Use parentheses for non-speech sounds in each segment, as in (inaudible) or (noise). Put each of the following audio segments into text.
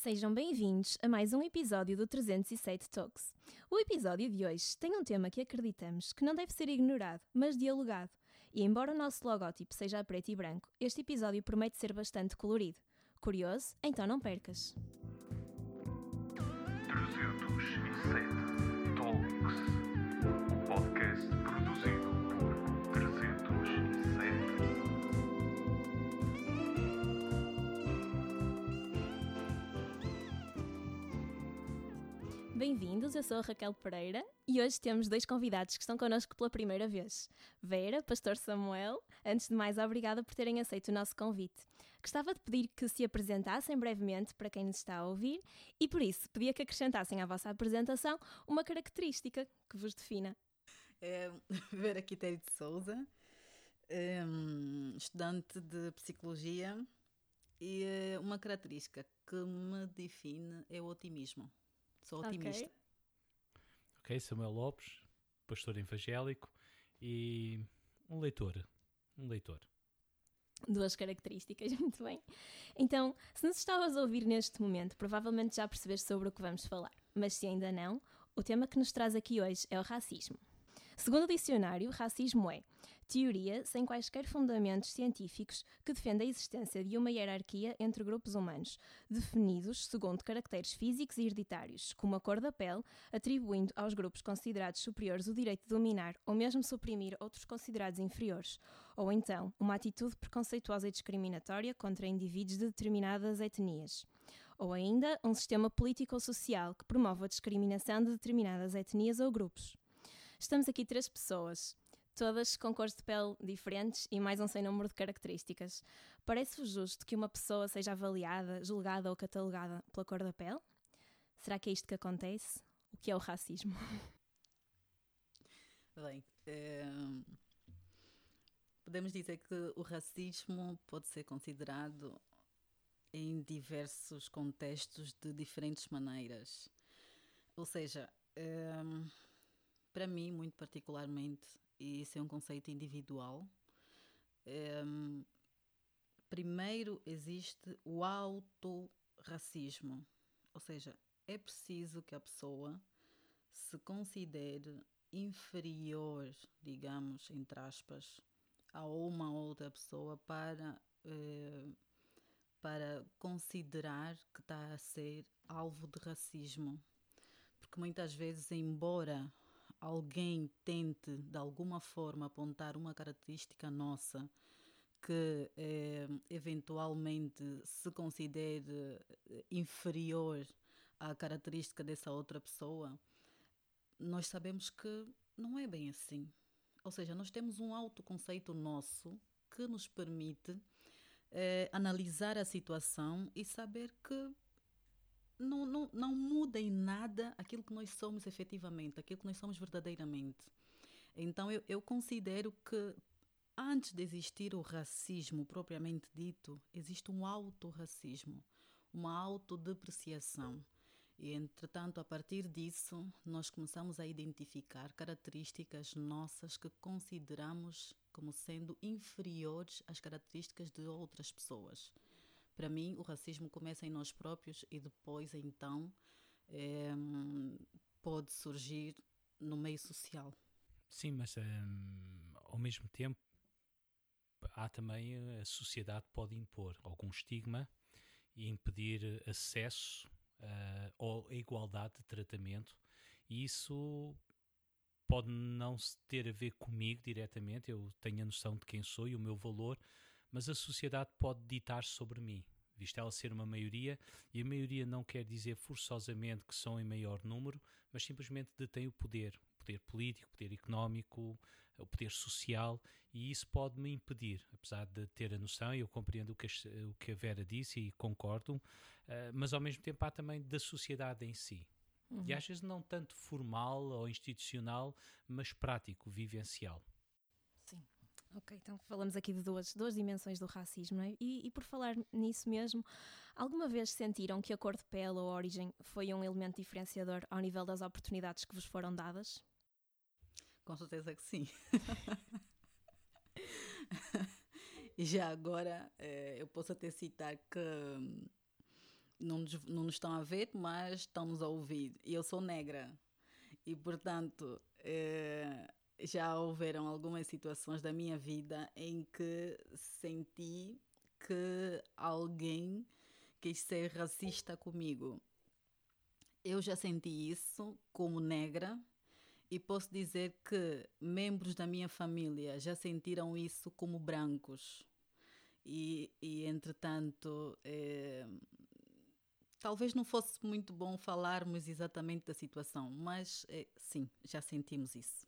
Sejam bem-vindos a mais um episódio do 307 Talks. O episódio de hoje tem um tema que acreditamos que não deve ser ignorado, mas dialogado. E embora o nosso logótipo seja preto e branco, este episódio promete ser bastante colorido. Curioso? Então não percas. 307 Bem-vindos, eu sou a Raquel Pereira e hoje temos dois convidados que estão connosco pela primeira vez. Vera, Pastor Samuel, antes de mais, obrigada por terem aceito o nosso convite. Gostava de pedir que se apresentassem brevemente para quem nos está a ouvir e, por isso, pedia que acrescentassem à vossa apresentação uma característica que vos defina. É, (laughs) Vera Quitério de Souza, hum, estudante de psicologia e é, uma característica que me define é o otimismo. Sou otimista. Ok, Samuel Lopes, pastor evangélico e um leitor. Um leitor. Duas características, (laughs) muito bem. Então, se nos estavas a ouvir neste momento, provavelmente já percebeste sobre o que vamos falar. Mas se ainda não, o tema que nos traz aqui hoje é o racismo. Segundo o dicionário, racismo é teoria sem quaisquer fundamentos científicos que defende a existência de uma hierarquia entre grupos humanos, definidos segundo caracteres físicos e hereditários, como a cor da pele, atribuindo aos grupos considerados superiores o direito de dominar ou mesmo suprimir outros considerados inferiores, ou então uma atitude preconceituosa e discriminatória contra indivíduos de determinadas etnias, ou ainda um sistema político ou social que promove a discriminação de determinadas etnias ou grupos. Estamos aqui três pessoas, todas com cores de pele diferentes e mais um sem número de características. Parece-vos justo que uma pessoa seja avaliada, julgada ou catalogada pela cor da pele? Será que é isto que acontece? O que é o racismo? Bem, é, podemos dizer que o racismo pode ser considerado em diversos contextos de diferentes maneiras. Ou seja, é, para mim, muito particularmente, e isso é um conceito individual, é, primeiro existe o autorracismo. Ou seja, é preciso que a pessoa se considere inferior, digamos, entre aspas, a uma outra pessoa para, eh, para considerar que está a ser alvo de racismo. Porque muitas vezes, embora alguém tente de alguma forma apontar uma característica nossa que eh, eventualmente se considere eh, inferior à característica dessa outra pessoa, nós sabemos que não é bem assim. Ou seja, nós temos um autoconceito nosso que nos permite eh, analisar a situação e saber que não, não, não muda em nada aquilo que nós somos efetivamente, aquilo que nós somos verdadeiramente. Então eu, eu considero que antes de existir o racismo propriamente dito, existe um autorracismo, uma autodepreciação. E, entretanto, a partir disso, nós começamos a identificar características nossas que consideramos como sendo inferiores às características de outras pessoas. Para mim, o racismo começa em nós próprios e depois, então, eh, pode surgir no meio social. Sim, mas hum, ao mesmo tempo há também a sociedade pode impor algum estigma e impedir acesso uh, ou igualdade de tratamento e isso pode não ter a ver comigo diretamente, eu tenho a noção de quem sou e o meu valor, mas a sociedade pode ditar sobre mim, visto ela ser uma maioria, e a maioria não quer dizer forçosamente que são em maior número, mas simplesmente detém o poder, o poder político, o poder económico, o poder social, e isso pode me impedir, apesar de ter a noção, e eu compreendo o que a, o que a Vera disse e concordo, uh, mas ao mesmo tempo há também da sociedade em si. Uhum. E às vezes não tanto formal ou institucional, mas prático, vivencial. Ok, então falamos aqui de duas, duas dimensões do racismo, não é? E, e, por falar nisso mesmo, alguma vez sentiram que a cor de pele ou a origem foi um elemento diferenciador ao nível das oportunidades que vos foram dadas? Com certeza que sim. (laughs) e já agora eh, eu posso até citar que não nos, não nos estão a ver, mas estão-nos a ouvir. E eu sou negra. E, portanto, eh, já houveram algumas situações da minha vida em que senti que alguém quis ser racista comigo. Eu já senti isso como negra e posso dizer que membros da minha família já sentiram isso como brancos. E, e entretanto, eh, talvez não fosse muito bom falarmos exatamente da situação, mas eh, sim, já sentimos isso.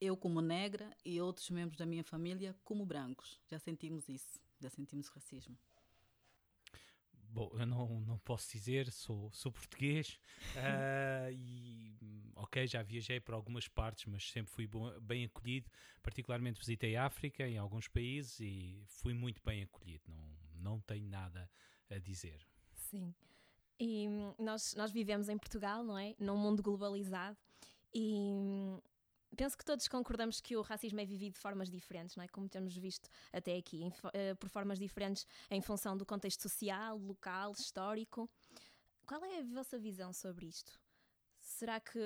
Eu, como negra, e outros membros da minha família, como brancos, já sentimos isso, já sentimos racismo. Bom, eu não, não posso dizer, sou, sou português uh, (laughs) e, ok, já viajei para algumas partes, mas sempre fui bom, bem acolhido. Particularmente visitei a África em alguns países e fui muito bem acolhido. Não, não tenho nada a dizer. Sim. E nós, nós vivemos em Portugal, não é? Num mundo globalizado e penso que todos concordamos que o racismo é vivido de formas diferentes, não é? Como temos visto até aqui, em, uh, por formas diferentes em função do contexto social, local, histórico. Qual é a vossa visão sobre isto? Será que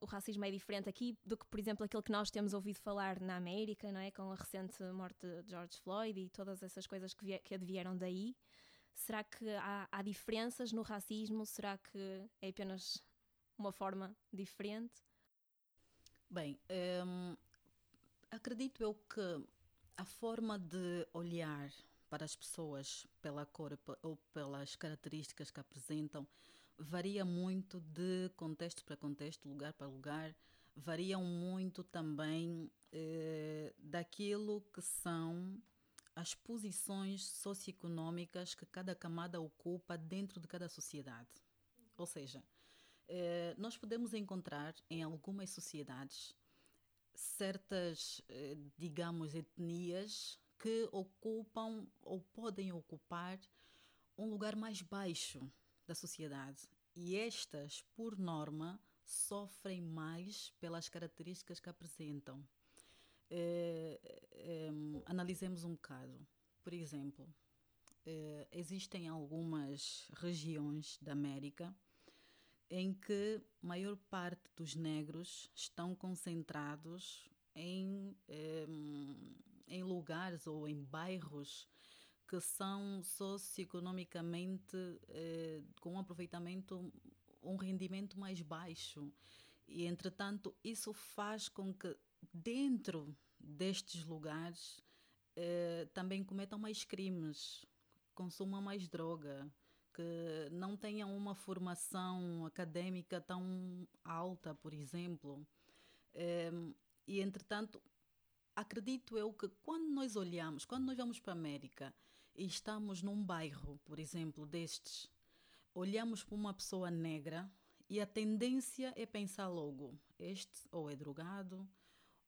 o racismo é diferente aqui do que, por exemplo, aquele que nós temos ouvido falar na América, não é? Com a recente morte de George Floyd e todas essas coisas que, que advieram daí? Será que há, há diferenças no racismo? Será que é apenas uma forma diferente? Bem, hum, acredito eu que a forma de olhar para as pessoas pela cor ou pelas características que apresentam varia muito de contexto para contexto, lugar para lugar, variam muito também eh, daquilo que são as posições socioeconómicas que cada camada ocupa dentro de cada sociedade. Ou seja, nós podemos encontrar em algumas sociedades certas, eh, digamos, etnias que ocupam ou podem ocupar um lugar mais baixo da sociedade. E estas, por norma, sofrem mais pelas características que apresentam. Eh, analisemos um bocado. Por exemplo, existem algumas regiões da América em que maior parte dos negros estão concentrados em, em lugares ou em bairros que são socioeconomicamente eh, com um aproveitamento, um rendimento mais baixo. E, entretanto, isso faz com que dentro destes lugares eh, também cometam mais crimes, consumam mais droga, que não tenham uma formação académica tão alta, por exemplo. É, e, entretanto, acredito eu que quando nós olhamos, quando nós vamos para a América e estamos num bairro, por exemplo, destes, olhamos para uma pessoa negra e a tendência é pensar logo: este ou é drogado,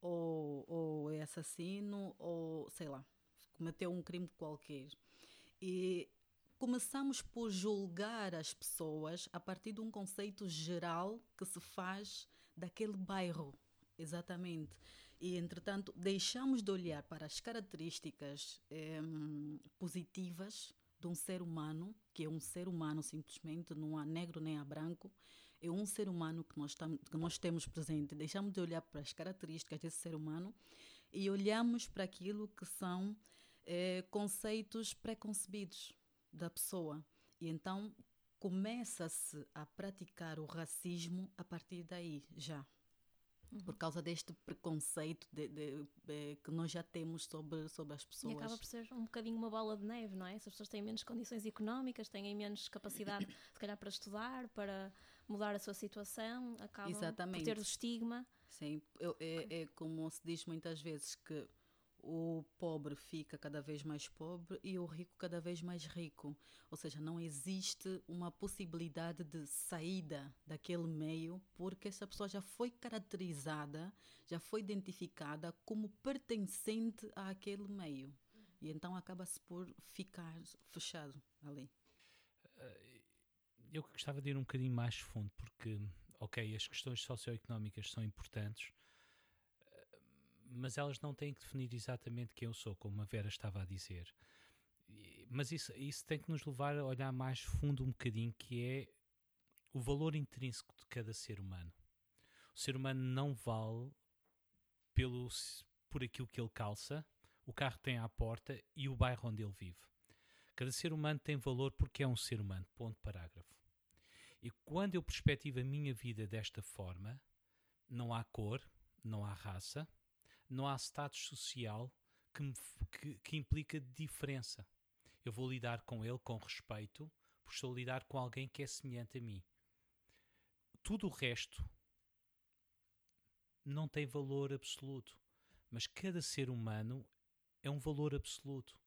ou, ou é assassino, ou sei lá, cometeu um crime qualquer. E começamos por julgar as pessoas a partir de um conceito geral que se faz daquele bairro, exatamente. E, entretanto, deixamos de olhar para as características eh, positivas de um ser humano, que é um ser humano simplesmente, não há negro nem há branco, é um ser humano que nós, que nós temos presente. Deixamos de olhar para as características desse ser humano e olhamos para aquilo que são eh, conceitos preconcebidos da pessoa. E então começa-se a praticar o racismo a partir daí, já. Uhum. Por causa deste preconceito de, de, de, que nós já temos sobre, sobre as pessoas. E acaba por ser um bocadinho uma bola de neve, não é? Se as pessoas têm menos condições económicas, têm menos capacidade, se calhar, para estudar, para mudar a sua situação, acabam Exatamente. por ter o estigma. Sim, é, é como se diz muitas vezes que o pobre fica cada vez mais pobre e o rico cada vez mais rico. Ou seja, não existe uma possibilidade de saída daquele meio porque essa pessoa já foi caracterizada, já foi identificada como pertencente àquele meio. E então acaba-se por ficar fechado ali. Eh, eu gostava de ir um bocadinho mais fundo, porque, ok, as questões socioeconómicas são importantes, mas elas não têm que definir exatamente quem eu sou, como a Vera estava a dizer. mas isso, isso tem que nos levar a olhar mais fundo um bocadinho, que é o valor intrínseco de cada ser humano. O ser humano não vale pelo, por aquilo que ele calça, o carro tem à porta e o bairro onde ele vive. Cada ser humano tem valor porque é um ser humano. Ponto parágrafo. E quando eu perspectivo a minha vida desta forma, não há cor, não há raça, não há status social que, me, que, que implica diferença. Eu vou lidar com ele com respeito, por estou a lidar com alguém que é semelhante a mim. Tudo o resto não tem valor absoluto, mas cada ser humano é um valor absoluto.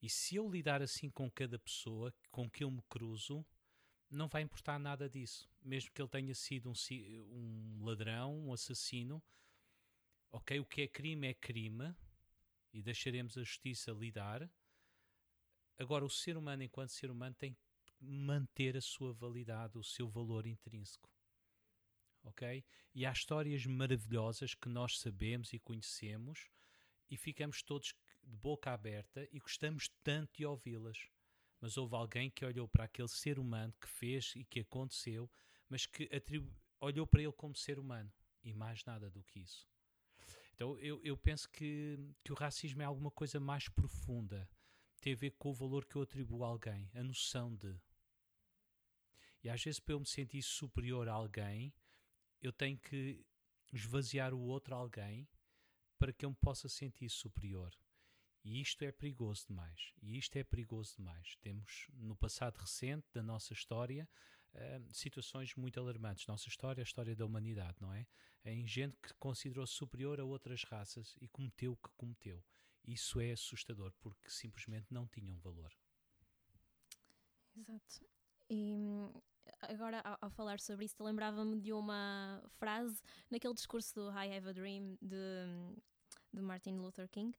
E se eu lidar assim com cada pessoa com que eu me cruzo, não vai importar nada disso. Mesmo que ele tenha sido um, um ladrão, um assassino, ok, o que é crime é crime e deixaremos a justiça lidar. Agora, o ser humano, enquanto ser humano, tem que manter a sua validade, o seu valor intrínseco. Ok? E há histórias maravilhosas que nós sabemos e conhecemos e ficamos todos de boca aberta e gostamos tanto de ouvi-las. Mas houve alguém que olhou para aquele ser humano que fez e que aconteceu, mas que olhou para ele como ser humano e mais nada do que isso. Então eu, eu penso que, que o racismo é alguma coisa mais profunda. Tem a ver com o valor que eu atribuo a alguém, a noção de. E às vezes, para eu me sentir superior a alguém, eu tenho que esvaziar o outro alguém para que eu me possa sentir superior. E isto é perigoso demais. E isto é perigoso demais. Temos no passado recente da nossa história uh, situações muito alarmantes. Nossa história é a história da humanidade, não é? Em gente que considerou superior a outras raças e cometeu o que cometeu. Isso é assustador porque simplesmente não tinham valor. Exato. E agora, ao, ao falar sobre isso, lembrava-me de uma frase naquele discurso do I Have a Dream de, de Martin Luther King,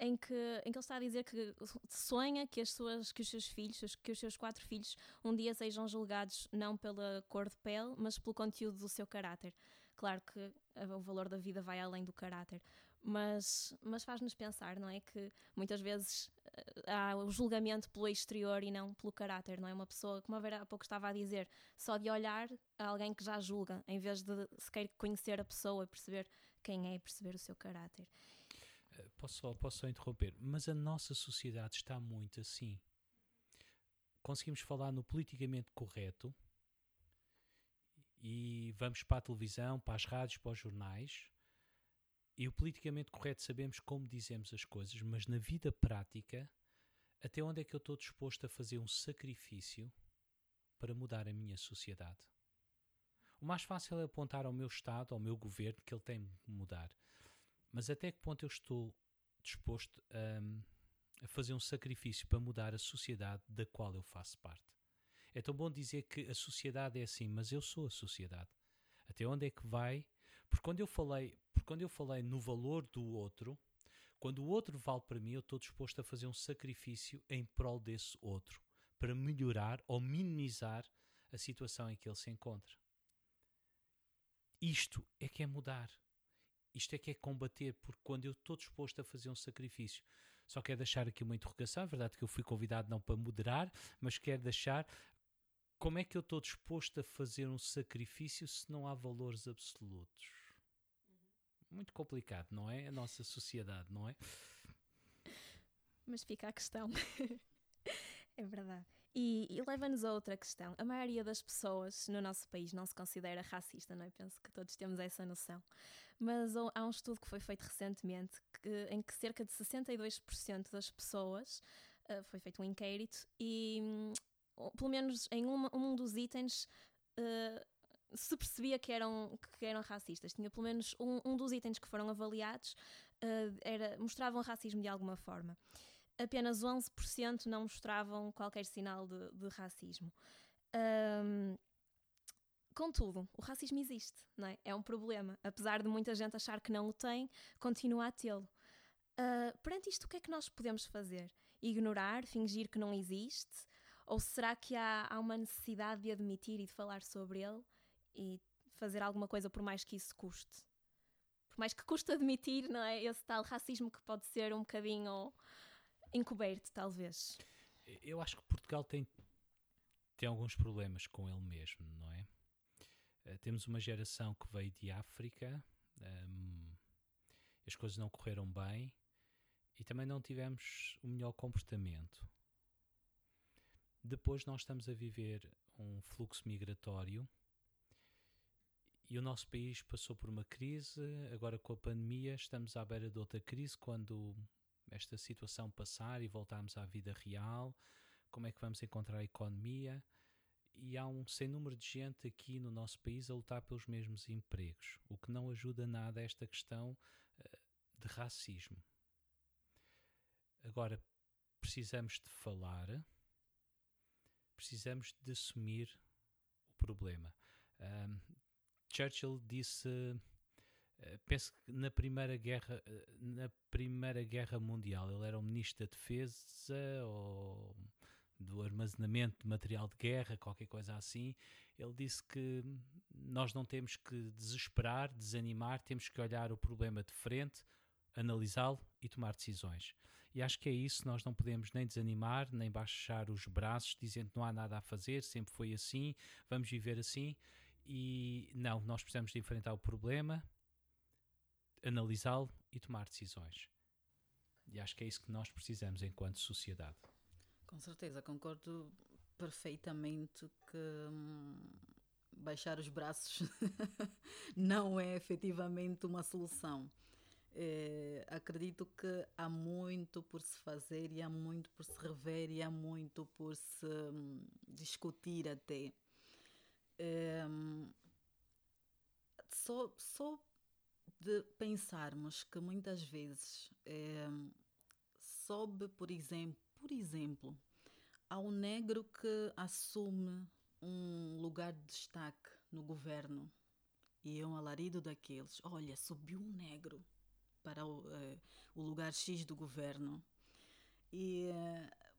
em que, em que ele está a dizer que sonha que, as suas, que os seus filhos, que os seus quatro filhos, um dia sejam julgados não pela cor de pele, mas pelo conteúdo do seu caráter. Claro que o valor da vida vai além do caráter, mas, mas faz-nos pensar, não é? Que muitas vezes eh, há o julgamento pelo exterior e não pelo caráter, não é? Uma pessoa, como a Vera há pouco estava a dizer, só de olhar a alguém que já julga, em vez de sequer conhecer a pessoa, perceber quem é e perceber o seu caráter. Posso só, posso só interromper, mas a nossa sociedade está muito assim. Conseguimos falar no politicamente correto e vamos para a televisão, para as rádios, para os jornais. E o politicamente correto sabemos como dizemos as coisas, mas na vida prática, até onde é que eu estou disposto a fazer um sacrifício para mudar a minha sociedade? O mais fácil é apontar ao meu Estado, ao meu governo, que ele tem de mudar. Mas até que ponto eu estou disposto a, a fazer um sacrifício para mudar a sociedade da qual eu faço parte? É tão bom dizer que a sociedade é assim, mas eu sou a sociedade. Até onde é que vai? Porque quando eu falei, porque quando eu falei no valor do outro, quando o outro vale para mim, eu estou disposto a fazer um sacrifício em prol desse outro, para melhorar ou minimizar a situação em que ele se encontra. Isto é que é mudar. Isto é que é combater, porque quando eu estou disposto a fazer um sacrifício, só quero deixar aqui uma interrogação, é verdade que eu fui convidado não para moderar, mas quero deixar como é que eu estou disposto a fazer um sacrifício se não há valores absolutos? Muito complicado, não é? A nossa sociedade, não é? Mas fica a questão. (laughs) é verdade. E, e leva-nos a outra questão. A maioria das pessoas no nosso país não se considera racista, não é? Penso que todos temos essa noção. Mas há um estudo que foi feito recentemente que, em que cerca de 62% das pessoas uh, foi feito um inquérito e um, pelo menos em uma, um dos itens uh, se percebia que eram, que eram racistas. Tinha pelo menos um, um dos itens que foram avaliados uh, era, mostravam racismo de alguma forma. Apenas 11% não mostravam qualquer sinal de, de racismo. Um, Contudo, o racismo existe, não é? É um problema. Apesar de muita gente achar que não o tem, continua a tê-lo. Uh, perante isto, o que é que nós podemos fazer? Ignorar, fingir que não existe? Ou será que há, há uma necessidade de admitir e de falar sobre ele e fazer alguma coisa por mais que isso custe? Por mais que custe admitir, não é? Esse tal racismo que pode ser um bocadinho encoberto, talvez. Eu acho que Portugal tem, tem alguns problemas com ele mesmo, não é? Eh, temos uma geração que veio de África, ehm, as coisas não correram bem e também não tivemos o melhor comportamento. Depois nós estamos a viver um fluxo migratório e o nosso país passou por uma crise, agora com a pandemia estamos à beira de outra crise quando esta situação passar e voltarmos à vida real, como é que vamos encontrar a economia? E há um sem número de gente aqui no nosso país a lutar pelos mesmos empregos, o que não ajuda nada a esta questão uh, de racismo. Agora, precisamos de falar, precisamos de assumir o problema. Um, Churchill disse eh, penso que na primeira guerra eh, na primeira guerra mundial ele era o ministro da defesa ou do armazenamento de material de guerra qualquer coisa assim. Ele disse que nós não temos que desesperar desanimar temos que olhar o problema de frente analisá-lo e tomar decisões. E acho que é isso nós não podemos nem desanimar nem baixar os braços dizendo que não há nada a fazer sempre foi assim vamos viver assim. E não nós precisamos de enfrentar o problema analisá-lo e tomar decisões. E acho que é isso que nós precisamos enquanto sociedade. Com certeza, concordo perfeitamente que hum, baixar os braços (laughs) não é efetivamente uma solução. É, acredito que há muito por se fazer e há muito por se rever e há muito por se hum, discutir até. É, hum, só, só de pensarmos que muitas vezes é, sobe, por exemplo, por exemplo, um negro que assume um lugar de destaque no governo e é um alarido daqueles. Olha, subiu um negro para o, uh, o lugar X do governo. E uh,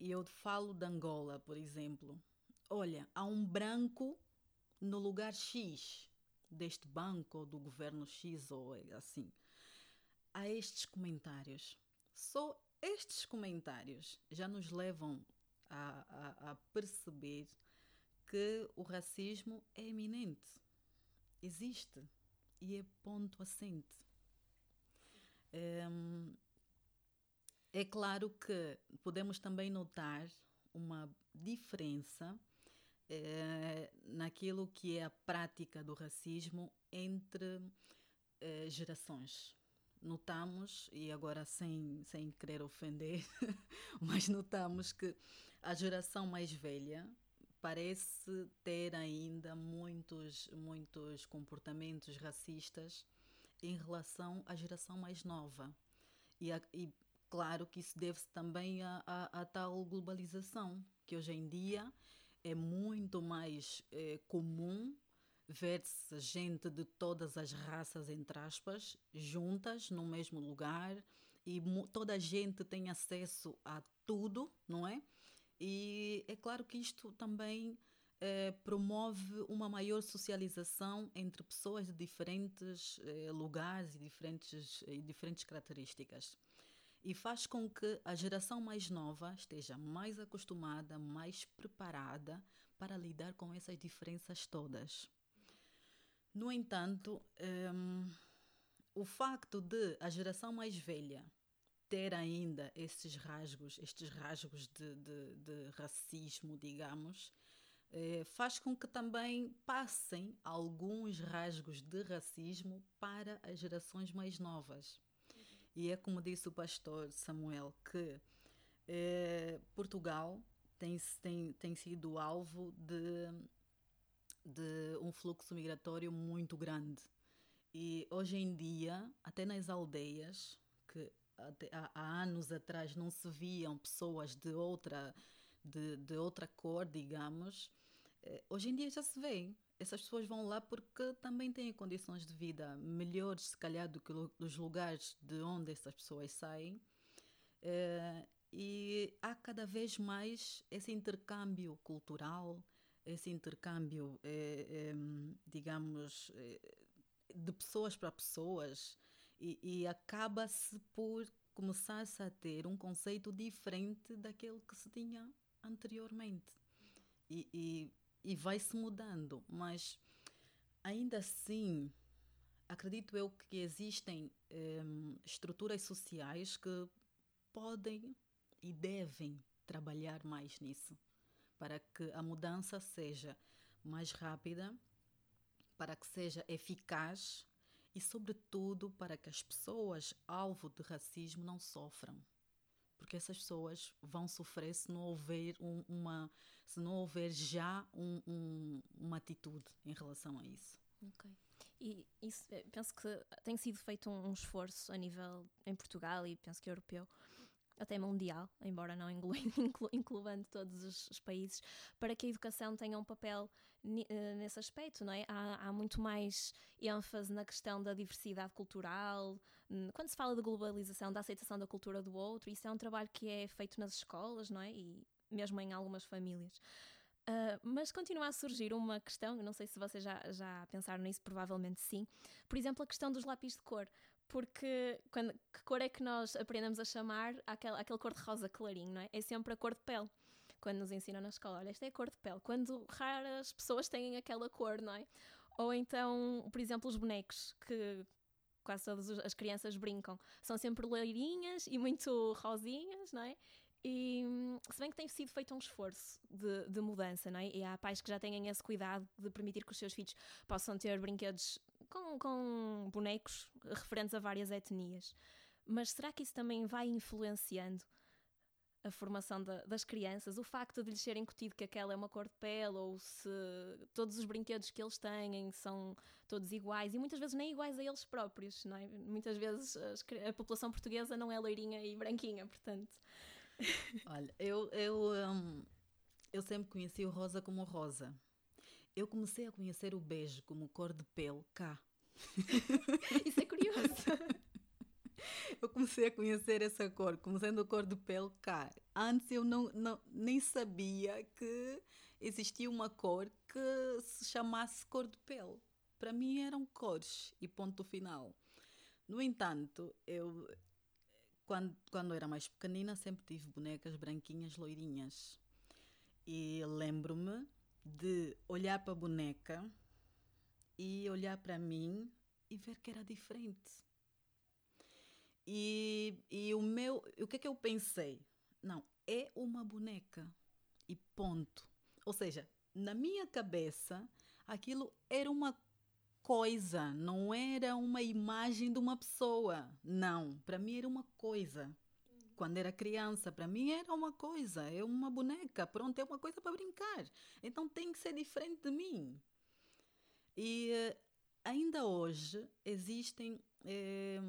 eu falo de Angola, por exemplo. Olha, há um branco no lugar X deste banco ou do governo X ou assim. Há estes comentários. Só estes comentários já nos levam a, a, a perceber que o racismo é eminente. Existe e é ponto assente. Um, é claro que podemos também notar uma diferença eh, naquilo que é a prática do racismo entre eh, gerações. Notamos, e agora sem, sem querer ofender, (laughs) mas notamos que a geração mais velha parece ter ainda muitos, muitos comportamentos racistas em relação à geração mais nova. E, a, e claro que isso deve-se também à tal globalização, que hoje em dia é muito mais é, comum ver-se gente de todas as raças, entre aspas, juntas no mesmo lugar e toda a gente tem acesso a tudo, não é? E é claro que isto também é, promove uma maior socialização entre pessoas de diferentes é, lugares e diferentes, e diferentes características e faz com que a geração mais nova esteja mais acostumada, mais preparada para lidar com essas diferenças todas. No entanto, um, o facto de a geração mais velha ter ainda esses rasgos, estes rasgos de, de, de racismo, digamos, eh, faz com que também passem alguns rasgos de racismo para as gerações mais novas. E é como disse o pastor Samuel, que eh, Portugal tem, tem, tem sido alvo de, de um fluxo migratório muito grande. E hoje em dia, até nas aldeias, que há, há, anos atrás não se viam pessoas de outra, de, de outra cor, digamos, eh, hoje em dia já se vê essas pessoas vão lá porque também têm condições de vida melhores, se calhar, do que os lugares de onde essas pessoas saem. Uh, e há cada vez mais esse intercâmbio cultural, esse intercâmbio, eh, eh, digamos, de pessoas para pessoas, e, e acaba-se por começasse a ter um conceito diferente daquele que se tinha anteriormente. E, e, e vai-se mudando, mas ainda assim, acredito eu que existem um, estruturas sociais que podem e devem trabalhar mais nisso, para que a mudança seja mais rápida, para que seja eficaz e, sobretudo, para que as pessoas alvo de racismo não sofram. Porque essas pessoas vão sofrer se não houver, um, uma, se não houver já um, um, uma atitude em relação a isso. Ok. E isso, eh, penso que tem sido feito um, esforço a nível em Portugal e penso que europeu até mundial, embora não (laughs) inclu, inclu, incluando todos os, os, países, para que a educação tenha um papel nesse aspecto, não é? Há, há, muito mais ênfase na questão da diversidade cultural, quando se fala de globalização, da aceitação da cultura do outro, isso é um trabalho que é feito nas escolas, não é? E mesmo em algumas famílias. Uh, mas continua a surgir uma questão, não sei se vocês já, já pensaram nisso, provavelmente sim. Por exemplo, a questão dos lápis de cor porque quando, que cor é que nós aprendemos a chamar aquele, aquele cor de rosa clarinho, não é? É sempre a cor de pele. Quando nos ensinam na escola, olha, esta é a cor de pele. Quando raras pessoas têm aquela cor, não é? Ou então, por exemplo, os bonecos que quase todas as crianças brincam, são sempre loirinhas e muito rosinhas, não é? E se bem que tem sido feito um esforço de, de, mudança, não é? E há pais que já têm esse cuidado de permitir que os seus filhos possam ter brinquedos com, com bonecos referentes a várias etnias. Mas será que isso também vai influenciando a formação da, das crianças? O facto de lhes ser incutido que aquela é uma cor de pele, ou se todos os brinquedos que eles têm são todos iguais, e muitas vezes nem iguais a eles próprios, não é? Muitas vezes a população portuguesa não é loirinha e branquinha, portanto. (laughs) Olha, eu, eu, um, eu sempre conheci o rosa como rosa. Eu comecei a conhecer o beijo como cor de pele cá. Isso é curioso. (laughs) (laughs) eu comecei a conhecer essa cor como sendo a cor de pele cá. Antes eu não, não, nem sabia que existia uma cor que se chamasse cor de pele. Para mim eram cores e ponto final. No entanto, eu quando, quando era mais pequenina sempre tive bonecas branquinhas, loirinhas. E lembro-me de olhar para a boneca e olhar para mim e ver que era diferente. E, e o meu, o que é que eu pensei? Não, é uma boneca e ponto. Ou seja, na minha cabeça, aquilo era uma coisa, não era uma imagem de uma pessoa. Não, para mim era uma coisa quando era criança, para mim era uma coisa, é uma boneca, pronto, é uma coisa para brincar. Então tem que ser diferente de mim. E uh, ainda hoje existem, eh,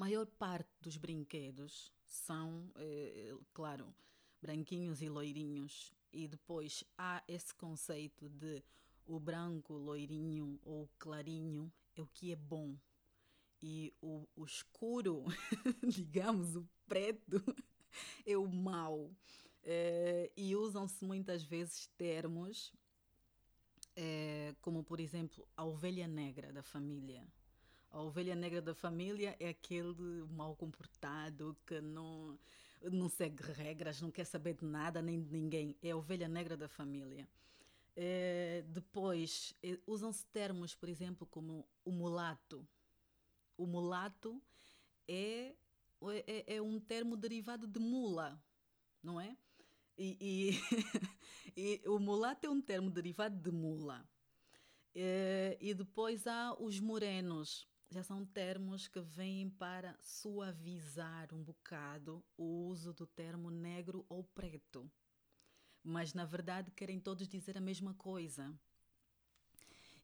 maior parte dos brinquedos são, eh, claro, branquinhos e loirinhos. E depois há esse conceito de o branco, loirinho ou clarinho é o que é bom e o, o escuro, (laughs) digamos, o preto, (laughs) é o mau. É, e usam-se muitas vezes termos é, como, por exemplo, a ovelha negra da família. A ovelha negra da família é aquele mal comportado que não, não segue regras, não quer saber de nada nem de ninguém. É a ovelha negra da família. É, depois, é, usam-se termos, por exemplo, como o mulato o mulato é, é, é um termo derivado de mula, não é? E, e, (laughs) e, o mulato é um termo derivado de mula. E, e, depois há os morenos, já são termos que vêm para suavizar um bocado o uso do termo negro ou preto. Mas na verdade querem todos dizer a mesma coisa.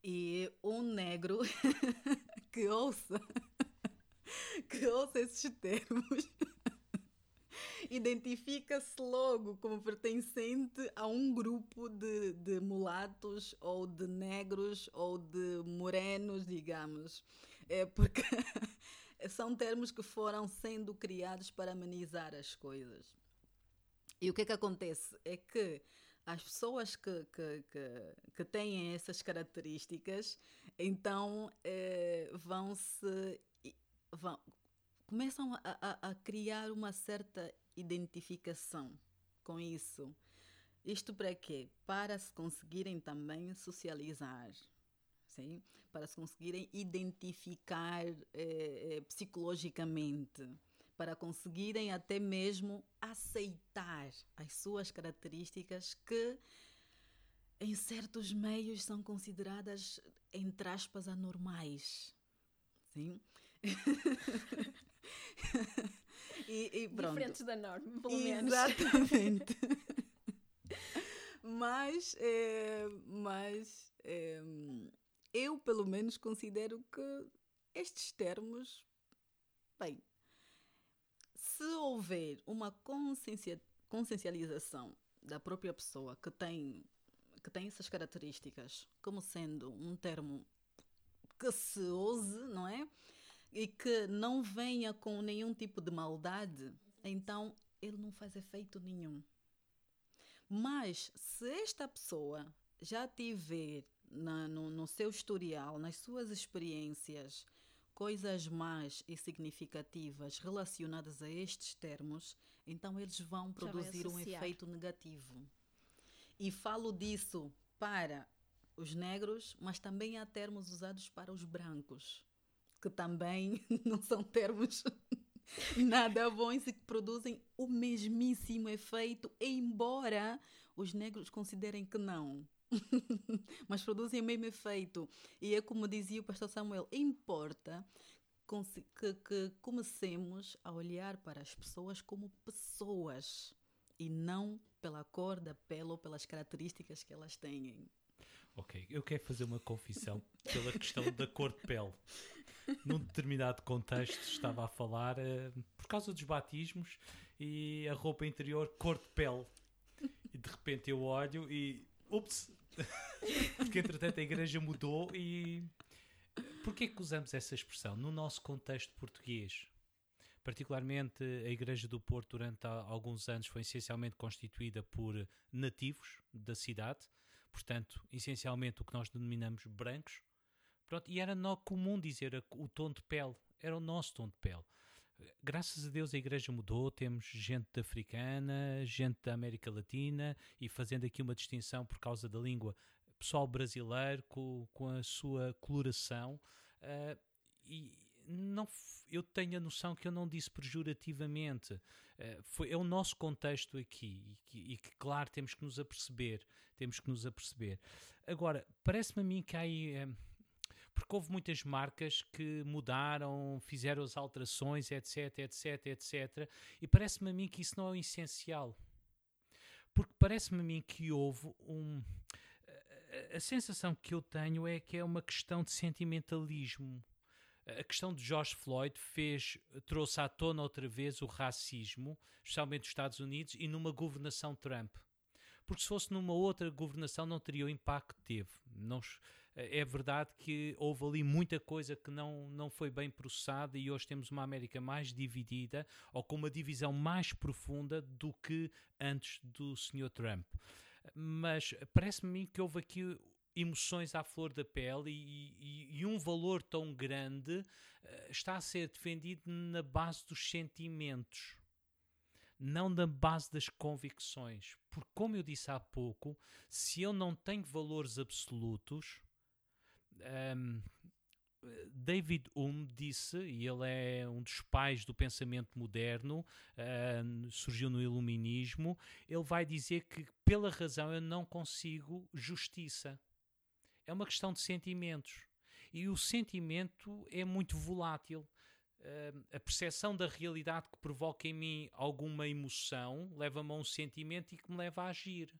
E um negro (laughs) que ouça, (laughs) que ouça esses termos, (laughs) identifica-se logo como pertencente a um grupo de, de mulatos ou de negros ou de morenos, digamos. É porque (laughs) são termos que foram sendo criados para amenizar as coisas. E o que é que acontece? É que as pessoas que, que, que, que têm essas características, então eh, vão se. Vão, começam a, a, a criar uma certa identificação com isso. Isto para quê? Para se conseguirem também socializar, sim? para se conseguirem identificar eh, eh, psicologicamente, para conseguirem até mesmo aceitar as suas características que em certos meios são consideradas, entre aspas, anormais. Sim? (laughs) e, e pronto. Diferentes da norma, pelo menos. Exatamente. (laughs) mas, é, mas é, eu, pelo menos, considero que estes termos, bem, se houver uma consciencia, consciencialização da própria pessoa que tem, que tem essas características, como sendo um termo que se use, não é? E que não venha com nenhum tipo de maldade, então ele não faz efeito nenhum. Mas se esta pessoa já tiver na, no, no seu historial, nas suas experiências, coisas más e significativas relacionadas a estes termos, então eles vão produzir um efeito negativo. E falo disso para os negros, mas também há termos usados para os brancos, que também (laughs) não são termos (laughs) nada bons e que produzem o mesmíssimo efeito, embora os negros considerem que não. (laughs) mas produzem o mesmo efeito. E é como dizia o pastor Samuel: importa que, que comecemos a olhar para as pessoas como pessoas e não pela cor da pele ou pelas características que elas têm. Ok, eu quero fazer uma confissão pela questão da cor de pele. Num determinado contexto estava a falar uh, por causa dos batismos e a roupa interior cor de pele. E de repente eu olho e. Ups! (laughs) Porque entretanto a igreja mudou e. Porquê que usamos essa expressão? No nosso contexto português, particularmente a Igreja do Porto, durante alguns anos, foi essencialmente constituída por nativos da cidade, portanto, essencialmente o que nós denominamos brancos. Pronto, e era no comum dizer o tom de pele, era o nosso tom de pele graças a Deus a igreja mudou, temos gente africana, gente da América Latina e fazendo aqui uma distinção por causa da língua, pessoal brasileiro com, com a sua coloração uh, e não, eu tenho a noção que eu não disse pejorativamente, uh, foi, é o nosso contexto aqui e que, e que, claro, temos que nos aperceber, temos que nos aperceber. Agora, parece-me a mim que há aí... Uh, porque houve muitas marcas que mudaram, fizeram as alterações, etc, etc, etc. E parece-me a mim que isso não é o essencial. Porque parece-me a mim que houve um. A sensação que eu tenho é que é uma questão de sentimentalismo. A questão de George Floyd fez, trouxe à tona outra vez o racismo, especialmente nos Estados Unidos, e numa governação Trump. Porque se fosse numa outra governação não teria o impacto que teve. Não, é verdade que houve ali muita coisa que não, não foi bem processada e hoje temos uma América mais dividida ou com uma divisão mais profunda do que antes do Sr. Trump. Mas parece-me que houve aqui emoções à flor da pele e, e, e, um valor tão grande uh, está a ser defendido na base dos sentimentos, não na base das convicções. Porque, como eu disse há pouco, se eu não tenho valores absolutos, um, David Hume disse, e ele é um dos pais do pensamento moderno, uh, surgiu no Iluminismo, ele vai dizer que pela razão eu não consigo justiça. É uma questão de sentimentos. E o sentimento é muito volátil. Uh, a percepção da realidade que provoca em mim alguma emoção leva-me a um sentimento e que me leva a agir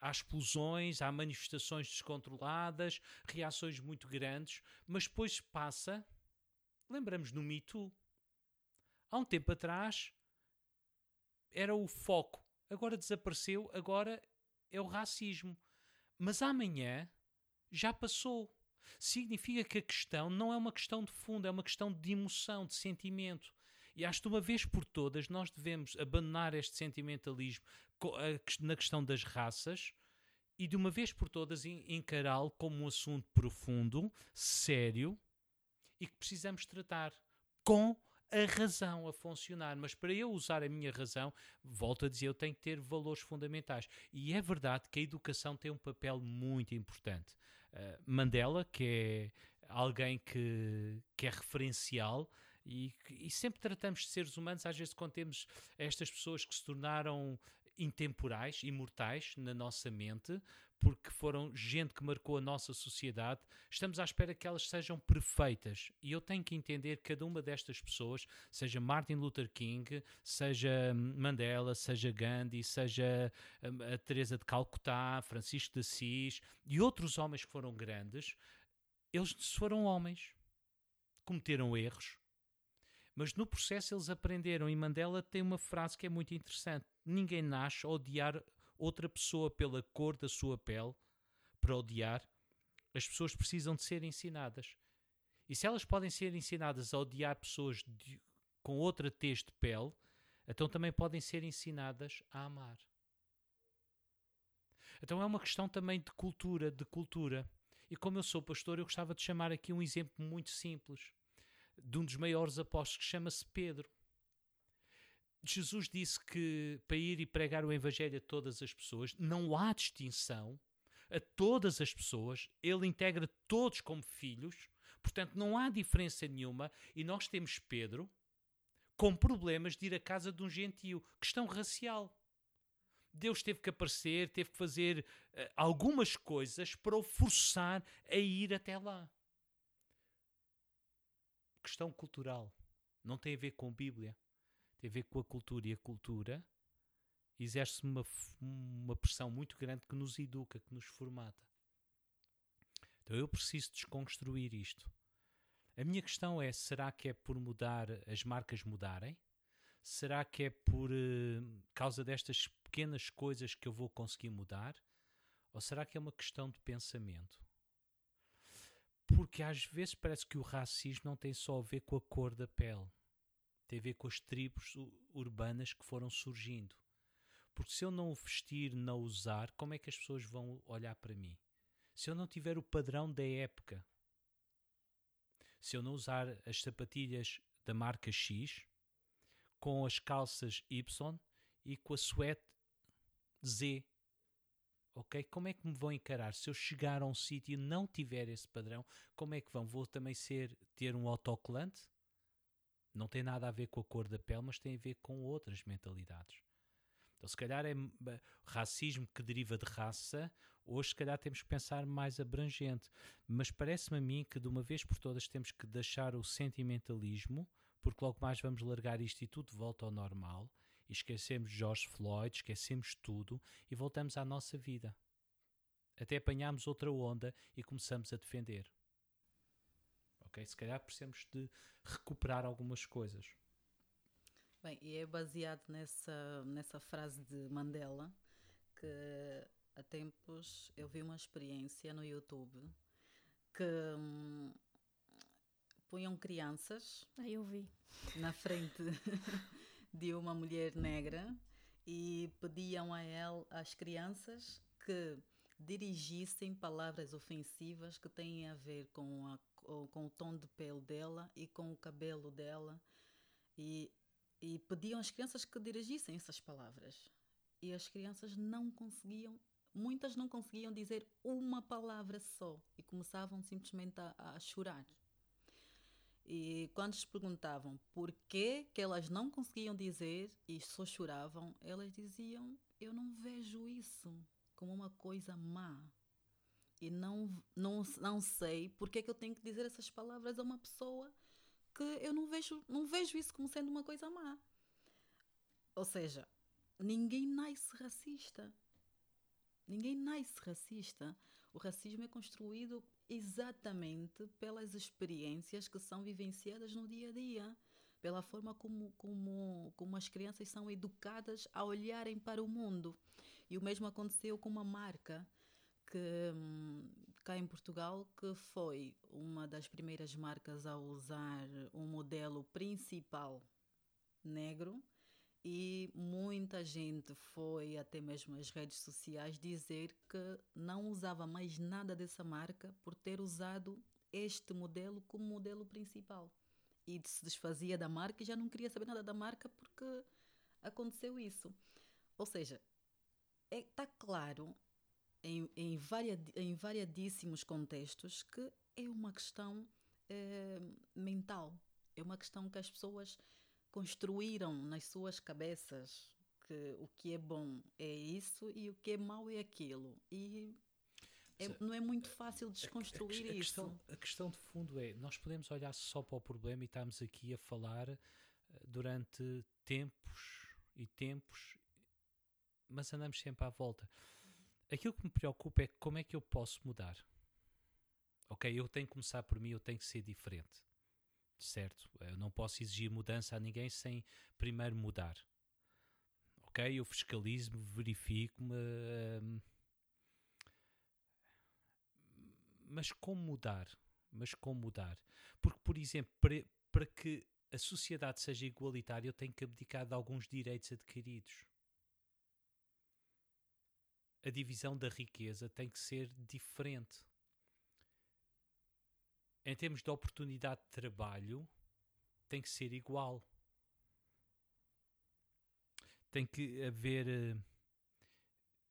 há explosões, há manifestações descontroladas, reações muito grandes, mas depois passa. Lembramos no Me Too. Há um tempo atrás era o foco, agora desapareceu, agora é o racismo. Mas amanhã já passou. Significa que a questão não é uma questão de fundo, é uma questão de emoção, de sentimento. E acho que uma vez por todas nós devemos abandonar este sentimentalismo na questão das raças e de uma vez por todas encará-lo como um assunto profundo, sério e que precisamos tratar com a razão a funcionar. Mas para eu usar a minha razão, volto a dizer, eu tenho que ter valores fundamentais. E é verdade que a educação tem um papel muito importante. Uh, Mandela, que é alguém que, que é referencial, e, e, sempre tratamos de seres humanos, às vezes, quando temos estas pessoas que se tornaram intemporais, imortais na nossa mente, porque foram gente que marcou a nossa sociedade, estamos à espera que elas sejam perfeitas. E eu tenho que entender cada uma destas pessoas, seja Martin Luther King, seja Mandela, seja Gandhi, seja hum, a Teresa de Calcutá, Francisco de Assis e outros homens que foram grandes, eles foram homens, cometeram erros, mas no processo eles aprenderam. E Mandela tem uma frase que é muito interessante: ninguém nasce a odiar outra pessoa pela cor da sua pele para odiar. As pessoas precisam de ser ensinadas. E se elas podem ser ensinadas a odiar pessoas de, com outra tez de pele, então também podem ser ensinadas a amar. Então é uma questão também de cultura, de cultura. E como eu sou pastor, eu gostava de chamar aqui um exemplo muito simples de um dos maiores apóstolos que chama-se Pedro. Jesus disse que para ir e pregar o Evangelho a todas as pessoas não há distinção, a todas as pessoas, ele integra todos como filhos, portanto não há diferença nenhuma. E nós temos Pedro com problemas de ir à casa de um gentio, questão racial. Deus teve que aparecer, teve que fazer uh, algumas coisas para o forçar a ir até lá. Questão cultural. Não tem a ver com Bíblia tem a ver com a cultura e a cultura exerce uma, uma pressão muito grande que nos educa, que nos formata. Então eu preciso desconstruir isto. A minha questão é: será que é por mudar as marcas mudarem? Será que é por uh, causa destas pequenas coisas que eu vou conseguir mudar? Ou será que é uma questão de pensamento? Porque às vezes parece que o racismo não tem só a ver com a cor da pele tem a ver com as tribos urbanas que foram surgindo. Porque se eu não o vestir, não usar, como é que as pessoas vão olhar para mim? Se eu não tiver o padrão da época, se eu não usar as sapatilhas da marca X, com as calças Y e com a suéte Z, ok? Como é que me vão encarar? Se eu chegar a um sítio e não tiver esse padrão, como é que vão? Vou também ser ter um autocolante? Não tem nada a ver com a cor da pele, mas tem a ver com outras mentalidades. Então, se calhar é racismo que deriva de raça, hoje, se calhar, temos que pensar mais abrangente. Mas parece-me a mim que, de uma vez por todas, temos que deixar o sentimentalismo, porque logo mais vamos largar isto e tudo volta ao normal, e esquecemos George Floyd, esquecemos tudo e voltamos à nossa vida. Até apanhamos outra onda e começamos a defender ok? Se calhar precisamos de recuperar algumas coisas. Bem, e é baseado nessa, nessa frase de Mandela que há tempos eu vi uma experiência no YouTube que hum, punham crianças. Ah, eu vi. Na frente (laughs) de uma mulher negra e pediam a ela, às crianças, que dirigissem palavras ofensivas que têm a ver com a com o tom de pele dela e com o cabelo dela e, e pediam às crianças que dirigissem essas palavras. E as crianças não conseguiam, muitas não conseguiam dizer uma palavra só e começavam simplesmente a, a chorar. E quando lhes perguntavam por que, que elas não conseguiam dizer e só choravam, elas diziam: Eu não vejo isso como uma coisa má e não, não, não sei porque é que eu tenho que dizer essas palavras a uma pessoa que eu não vejo, não vejo isso como sendo uma coisa má. Ou seja, ninguém nasce racista. Ninguém nasce racista. O racismo é construído exatamente pelas experiências que são vivenciadas no dia a dia, pela forma como, como, como as crianças são educadas a olharem para o mundo. E o mesmo aconteceu com uma marca que hum, cá em Portugal que foi uma das primeiras marcas a usar um modelo principal negro e muita gente foi até mesmo às redes sociais dizer que não usava mais nada dessa marca por ter usado este modelo como modelo principal. e se desfazia da marca e já não queria saber nada da marca porque aconteceu isso. Ou seja, está é, tá claro em, em, varia, em variadíssimos contextos que é uma questão é, mental. É uma questão que as pessoas construíram nas suas cabeças que o que é bom é isso e o que é mau é aquilo. E é, não é muito fácil desconstruir a, a, a isso. Questão, a questão de fundo é: nós podemos olhar só para o problema e estamos aqui a falar eh, durante tempos e tempos, mas andamos sempre à volta. Aquilo que me preocupa é como é que eu posso mudar. Ok, eu tenho que começar por mim, eu tenho que ser diferente. Certo? Eu não posso exigir mudança a ninguém sem primeiro mudar. Ok, eu fiscalizo-me, verifico-me. Hum, mas como mudar? Mas como mudar? Porque, por exemplo, para, para que a sociedade seja igualitária, eu tenho que abdicar de alguns direitos adquiridos. A divisão da riqueza tem que ser diferente. Em termos de oportunidade de trabalho, tem que ser igual. Tem que haver uh,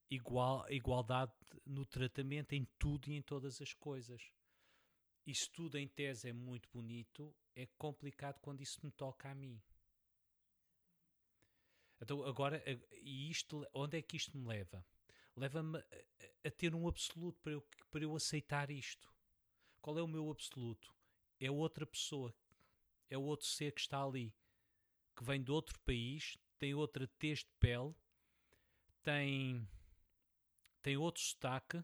igual, igualdade no tratamento em tudo e em todas as coisas. Isso tudo em tese é muito bonito, é complicado quando isso me toca a mim. Então, agora, e isto, onde é que isto me leva? Leva-me a, a, ter um absoluto para eu, para eu aceitar isto. Qual é o meu absoluto? É outra pessoa, é outro ser que está ali, que vem de outro país, tem outra tez de pele, tem, tem outro sotaque,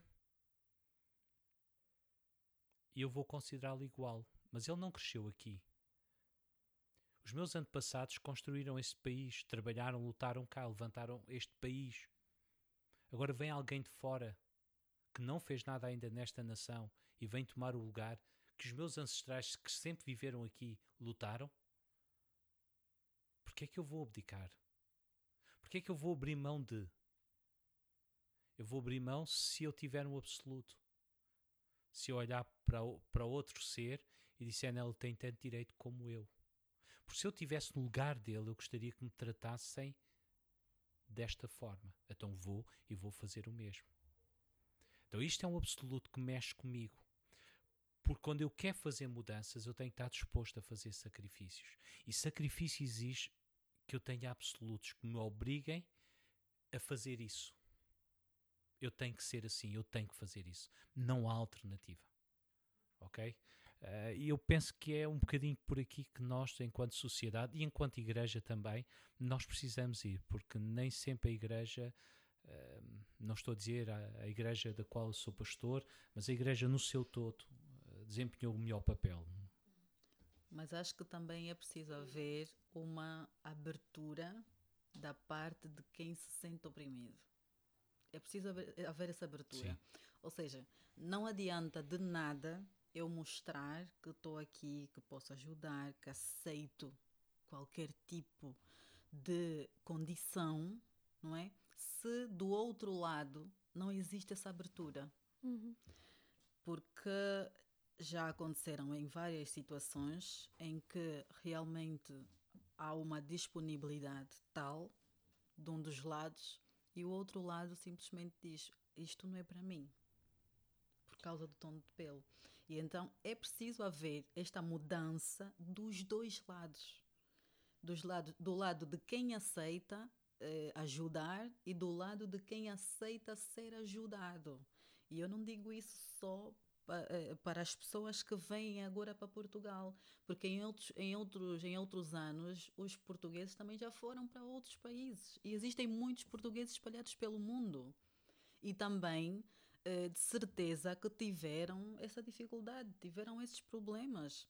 e eu vou considerá-lo igual. Mas ele não cresceu aqui. Os meus antepassados construíram este país, trabalharam, lutaram cá, levantaram este país. Agora vem alguém de fora que não fez nada ainda nesta nação e vem tomar o lugar que os meus ancestrais que sempre viveram aqui lutaram? Porquê é que eu vou abdicar? Porquê é que eu vou abrir mão de? Eu vou abrir mão se eu tiver um absoluto se eu olhar para, para outro ser e disser ele tem tanto direito como eu. Porque se eu estivesse no lugar dele, eu gostaria que me tratassem desta forma. Então vou e vou fazer o mesmo. Então isto é um absoluto que mexe comigo. Porque quando eu quero fazer mudanças, eu tenho que estar disposto a fazer sacrifícios. E sacrifício exige que eu tenha absolutos que me obriguem a fazer isso eu tenho que ser assim, eu tenho que fazer isso. Não há alternativa. Ok? Uh, e eu penso que é um bocadinho por aqui que nós, enquanto sociedade e enquanto igreja também, nós precisamos ir, porque nem sempre a igreja, uh, não estou a dizer a, a, igreja da qual eu sou pastor, mas a igreja no seu todo desempenhou o melhor papel. Mas acho que também é preciso haver uma abertura da parte de quem se sente oprimido é preciso haver, haver essa abertura. Sim. Ou seja, não adianta de nada eu mostrar que estou aqui, que posso ajudar, que aceito qualquer tipo de condição, não é? Se do outro lado não existe essa abertura. Uhum. Porque já aconteceram em várias situações em que realmente há uma disponibilidade tal de um dos lados e o outro lado simplesmente diz: Isto não é para mim, por causa do tom de pelo. E então é preciso haver esta mudança dos dois lados. Dos lado, do lado de quem aceita eh, ajudar e do lado de quem aceita ser ajudado. E eu não digo isso só para as pessoas que vêm agora para Portugal, porque em outros, em, outros, em outros anos os portugueses também já foram para outros países e existem muitos portugueses espalhados pelo mundo e também eh, de certeza que tiveram essa dificuldade, tiveram esses problemas.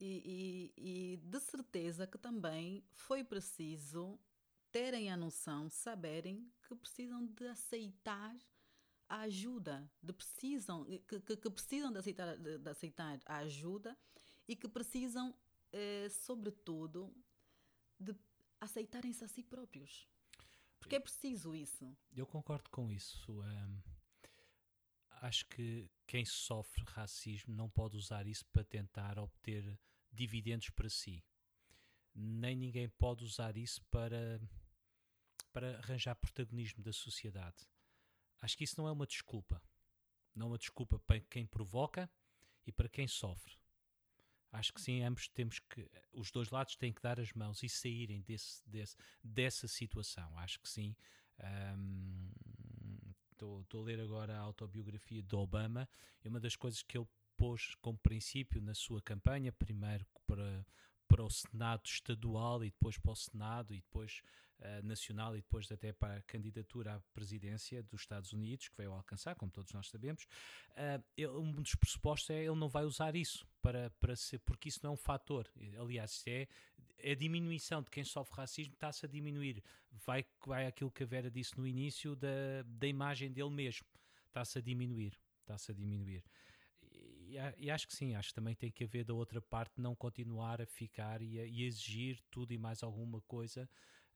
E, e, e de certeza que também foi preciso terem a noção, saberem que precisam de aceitar a ajuda, de precisam, que, que, que precisam de aceitar, de, de, aceitar a ajuda e que precisam, eh, sobretudo, de aceitarem-se a si próprios. Porque é preciso isso. Eu concordo com isso. Um, acho que quem sofre racismo não pode usar isso para tentar obter dividendos para si. Nem ninguém pode usar isso para, para arranjar protagonismo da sociedade. Acho que isso não é uma desculpa. Não é uma desculpa para quem provoca e para quem sofre. Acho que sim, ambos temos que. Os dois lados têm que dar as mãos e saírem desse, desse, dessa situação. Acho que sim. Estou um, a ler agora a autobiografia de Obama e uma das coisas que ele pôs como princípio na sua campanha, primeiro para, para o Senado estadual e depois para o Senado e depois uh, nacional e depois até para a candidatura à presidência dos Estados Unidos, que veio alcançar, como todos nós sabemos, uh, ele, um dos pressupostos é ele não vai usar isso para, para ser, porque isso não é um fator. Aliás, é, é a diminuição de quem sofre racismo está-se a diminuir. Vai, vai aquilo que a Vera disse no início da, da imagem dele mesmo. Está-se a diminuir. Está-se a diminuir e, e, acho que sim, acho que também tem que haver da outra parte não continuar a ficar e, a, e exigir tudo e mais alguma coisa.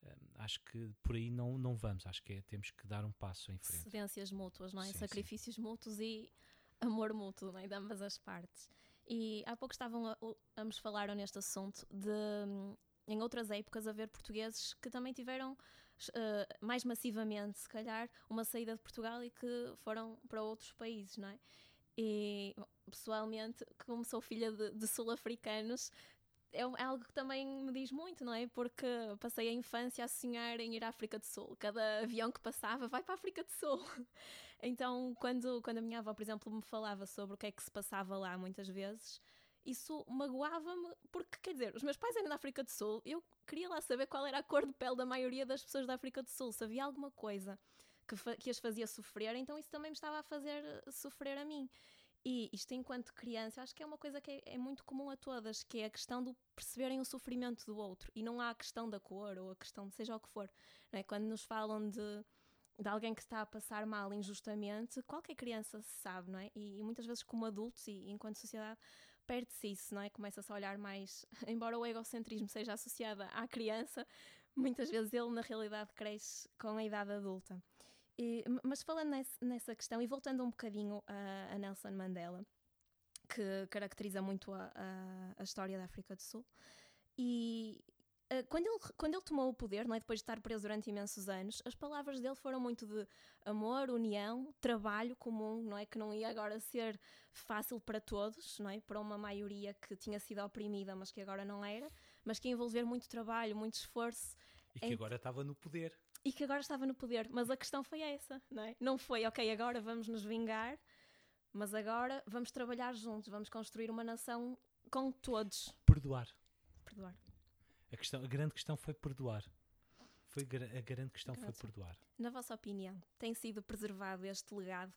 Um, acho que por aí não, não vamos, acho que é, temos que dar um passo em frente. Cedências mútuas, não é? Sim, Sacrifícios sim. mútuos e amor mútuo, não é? De ambas as partes. E há pouco estavam, ambos falaram neste assunto de, em outras épocas, haver portugueses que também tiveram uh, mais massivamente, se calhar, uma saída de Portugal e que foram para outros países, não é? E pessoalmente, como sou filha de, de sul-africanos, é, é algo que também me diz muito, não é? Porque passei a infância a sonhar em ir à África do Sul. Cada avião que passava vai para a África do Sul. (laughs) Então, quando, quando a minha avó, por exemplo, me falava sobre o que é que se passava lá muitas vezes, isso magoava-me, porque quer dizer, os meus pais eram da África do Sul, eu queria lá saber qual era a cor de pele da maioria das pessoas da África do Sul, se havia alguma coisa que, que as fazia sofrer, então isso também me estava a fazer sofrer a mim. E isto, enquanto criança, acho que é uma coisa que é, é, muito comum a todas, que é a questão de perceberem o sofrimento do outro. E não há a questão da cor ou a questão de seja o que for. É? Quando nos falam de, de alguém que está a passar mal injustamente, qualquer criança sabe, não é? E, e muitas vezes, como adultos e enquanto sociedade, perde-se isso, não é? Começa-se a olhar mais, (laughs) embora o egocentrismo seja associado à criança, muitas vezes ele, na realidade, cresce com a idade adulta. E, mas falando nesse, nessa questão e voltando um bocadinho a, a Nelson Mandela, que caracteriza muito a, a, a, história da África do Sul, e uh, quando, ele, quando ele tomou o poder, não é, depois de estar preso durante imensos anos, as palavras dele foram muito de amor, união, trabalho comum, não é? Que não ia agora ser fácil para todos, não é? Para uma maioria que tinha sido oprimida, mas que agora não era, mas que ia envolver muito trabalho, muito esforço. E que agora estava no poder e que agora estava no poder. Mas a questão foi essa, não é? Não foi, ok, agora vamos nos vingar, mas agora vamos trabalhar juntos, vamos construir uma nação com todos. Perdoar. Perdoar. A, questão, a grande questão foi perdoar. Foi a grande questão foi perdoar. Na vossa opinião, tem sido preservado este legado?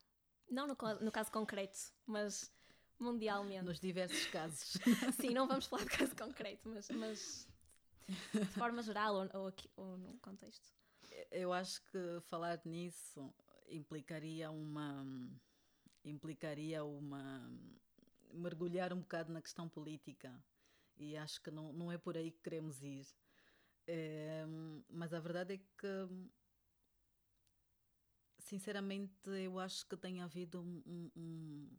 Não no, no caso concreto, mas mundialmente. Nos diversos casos. (laughs) Sim, não vamos falar de caso concreto, mas, mas de forma geral ou, ou, aqui, ou no contexto eu acho que falar nisso implicaria uma implicaria uma mergulhar um bocado na questão política. E acho que não, não é por aí que queremos ir. É, mas a verdade é que sinceramente eu acho que tem havido um, um,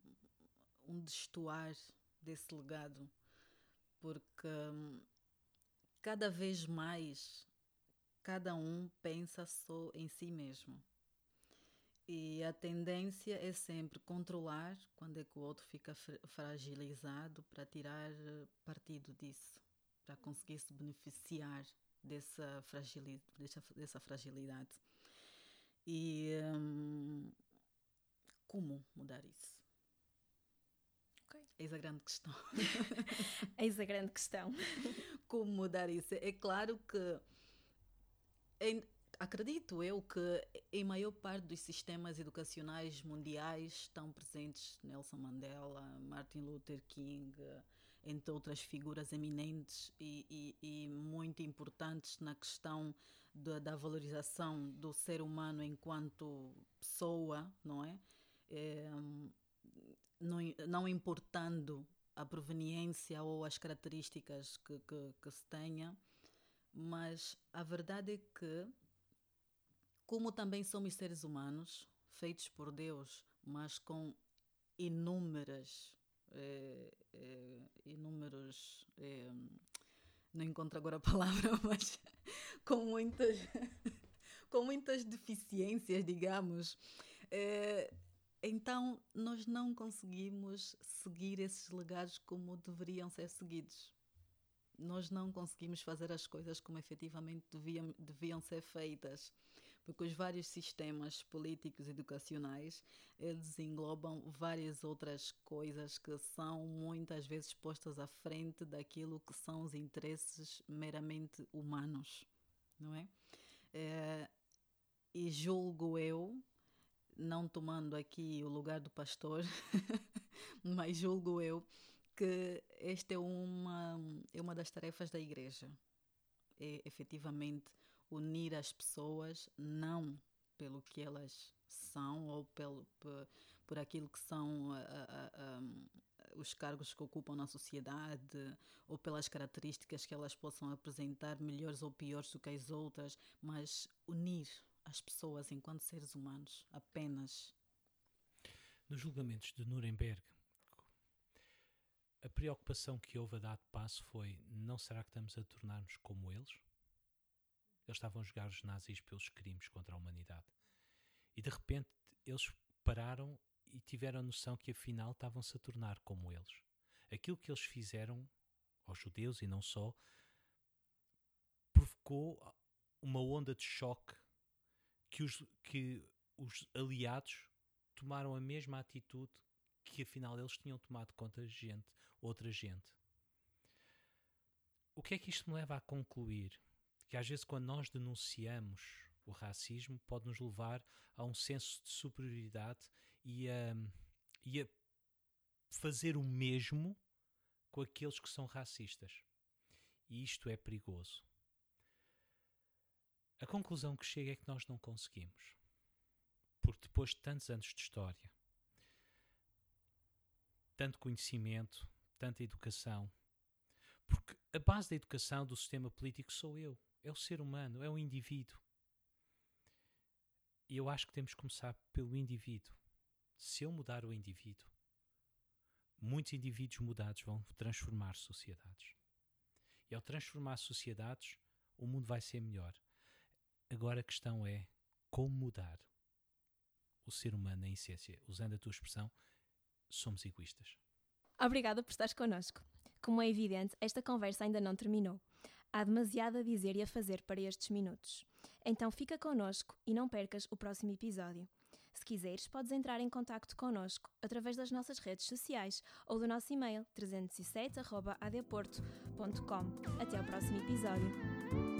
um destoar desse legado. Porque cada vez mais cada um pensa só em si mesmo. E a tendência é sempre controlar quando é que o outro fica fragilizado para tirar eh, partido disso, para conseguir se beneficiar dessa, fragili dessa, dessa fragilidade. E hum, como mudar isso? Okay. Eis a grande questão. (laughs) Eis a grande questão. (laughs) como mudar isso? É claro que em, acredito eu que em maior parte dos sistemas educacionais mundiais estão presentes Nelson Mandela, Martin Luther King, entre outras figuras eminentes e, e, e muito importantes na questão de, da valorização do ser humano enquanto pessoa, não é? é não, não importando a proveniência ou as características que, que, que se tenha mas a verdade é que, como também somos seres humanos, feitos por Deus, mas com inúmeras é, é, inúmeros. É, não encontro agora a palavra, (laughs) mas com muitas, (laughs) com muitas deficiências, digamos. Então, nós não conseguimos seguir esses legados como deveriam ser seguidos. Nós não conseguimos fazer as coisas como efetivamente deviam, deviam ser feitas porque os vários sistemas políticos educacionais eles englobam várias outras coisas que são muitas vezes postas à frente daquilo que são os interesses meramente humanos, não é? é e julgo eu, não tomando aqui o lugar do pastor, (laughs) mas julgo eu que esta é uma, é uma das tarefas da igreja. É efetivamente unir as pessoas não pelo que elas são ou pelo, por, por aquilo que são uh, uh, um, os cargos que ocupam na sociedade ou pelas características que elas possam apresentar melhores ou piores do que as outras, mas unir as pessoas enquanto seres humanos apenas. Nos julgamentos de Nuremberg, a preocupação que houve a dado passo foi: não será que estamos a tornar-nos como eles? Eles estavam a jogar os nazis pelos crimes contra a humanidade. E de repente eles pararam e tiveram a noção que afinal estavam-se a tornar como eles. Aquilo que eles fizeram aos judeus e não só provocou uma onda de choque que os, que os aliados tomaram a mesma atitude que afinal eles tinham tomado contra gente, outra gente. O que é que isto me leva a concluir? que às vezes quando nós denunciamos o racismo pode nos levar a um senso de superioridade e a, e a fazer o mesmo com aqueles que são racistas. E isto é perigoso. A conclusão que chega é que nós não conseguimos. Porque depois de tantos anos de história, tanto conhecimento, tanta educação, porque a base da educação do sistema político sou eu é o ser humano, é o indivíduo. E eu acho que temos que começar pelo indivíduo. Se eu mudar o indivíduo, muitos indivíduos mudados vão transformar sociedades. E ao transformar sociedades, o mundo vai ser melhor. Agora a questão é como mudar o ser humano na essência. Usando a tua expressão, somos egoístas. Obrigada por estares connosco. Como é evidente, esta conversa ainda não terminou. Há demasiado a dizer e a fazer para estes minutos. Então fica connosco e não percas o próximo episódio. Se quiseres, podes entrar em contato connosco através das nossas redes sociais ou do nosso e-mail 307.adeporto.com. Até o próximo episódio.